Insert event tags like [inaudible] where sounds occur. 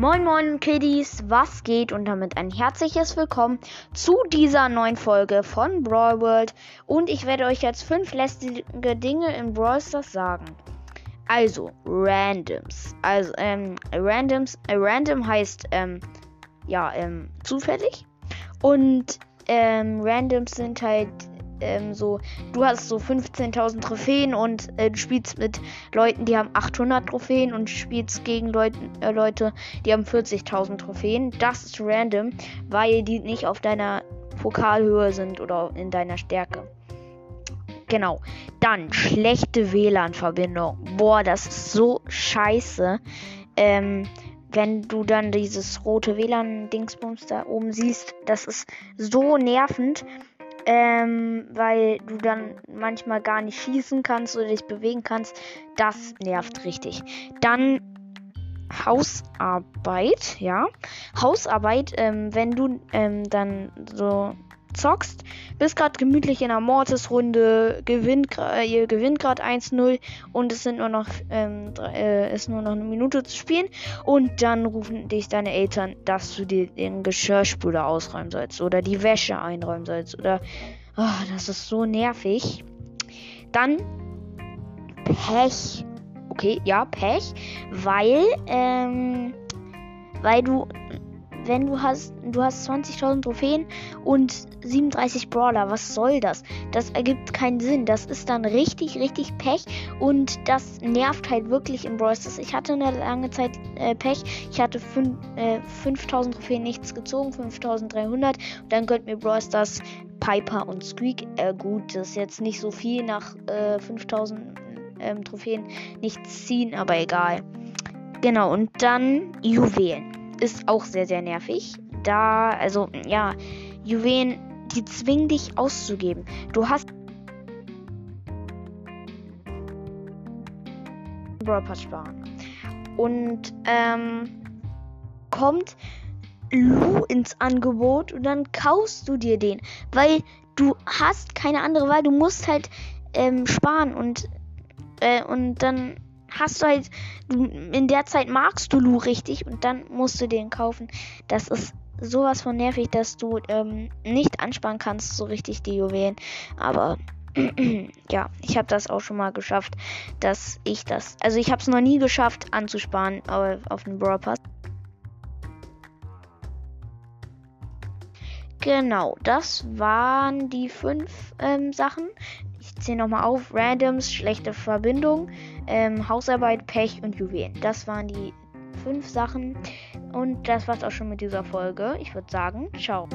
Moin Moin Kiddies, was geht und damit ein herzliches Willkommen zu dieser neuen Folge von Brawl World und ich werde euch jetzt fünf lästige Dinge in Brawl Stars sagen. Also, Randoms. Also, ähm, Randoms, äh, Random heißt, ähm, ja, ähm, zufällig und, ähm, Randoms sind halt ähm, so, du hast so 15.000 Trophäen und äh, du spielst mit Leuten, die haben 800 Trophäen und spielst gegen Leut äh, Leute, die haben 40.000 Trophäen. Das ist random, weil die nicht auf deiner Pokalhöhe sind oder in deiner Stärke. Genau. Dann schlechte WLAN-Verbindung. Boah, das ist so scheiße. Ähm, wenn du dann dieses rote WLAN-Dingsbums da oben siehst, das ist so nervend ähm, weil du dann manchmal gar nicht schießen kannst oder dich bewegen kannst. Das nervt richtig. Dann Hausarbeit, ja. Hausarbeit, ähm, wenn du ähm, dann so zockst, bist gerade gemütlich in einer Mortis-Runde, gewinnt, äh, ihr gewinnt gerade 1-0 und es sind nur noch, ähm, äh, ist nur noch eine Minute zu spielen und dann rufen dich deine Eltern, dass du dir den Geschirrspüler ausräumen sollst oder die Wäsche einräumen sollst oder, oh, das ist so nervig. Dann Pech. Okay, ja, Pech, weil, ähm, weil du wenn du hast, du hast 20.000 Trophäen und 37 Brawler, was soll das? Das ergibt keinen Sinn. Das ist dann richtig, richtig Pech und das nervt halt wirklich in Brawl Stars. Ich hatte eine lange Zeit äh, Pech. Ich hatte äh, 5.000 Trophäen nichts gezogen, 5.300 und dann gönnt mir Brawl Stars Piper und Squeak. Äh, gut, das ist jetzt nicht so viel nach äh, 5.000 ähm, Trophäen nichts ziehen, aber egal. Genau, und dann Juwelen ist auch sehr, sehr nervig. Da, also, ja, Juwelen, die zwingen dich auszugeben. Du hast. Brawl sparen. Und, ähm, kommt Lu ins Angebot und dann kaufst du dir den. Weil du hast keine andere Wahl. Du musst halt ähm, sparen und, äh, und dann hast du halt, in der Zeit magst du Lu richtig und dann musst du den kaufen. Das ist sowas von nervig, dass du ähm, nicht ansparen kannst, so richtig die Juwelen. Aber [clears throat] ja, ich habe das auch schon mal geschafft, dass ich das. Also ich habe es noch nie geschafft anzusparen auf, auf den Brawl Pass. Genau, das waren die fünf ähm, Sachen. Ich zähle nochmal auf. Randoms, schlechte Verbindung, ähm, Hausarbeit, Pech und Juwelen. Das waren die fünf Sachen. Und das war's auch schon mit dieser Folge. Ich würde sagen, ciao.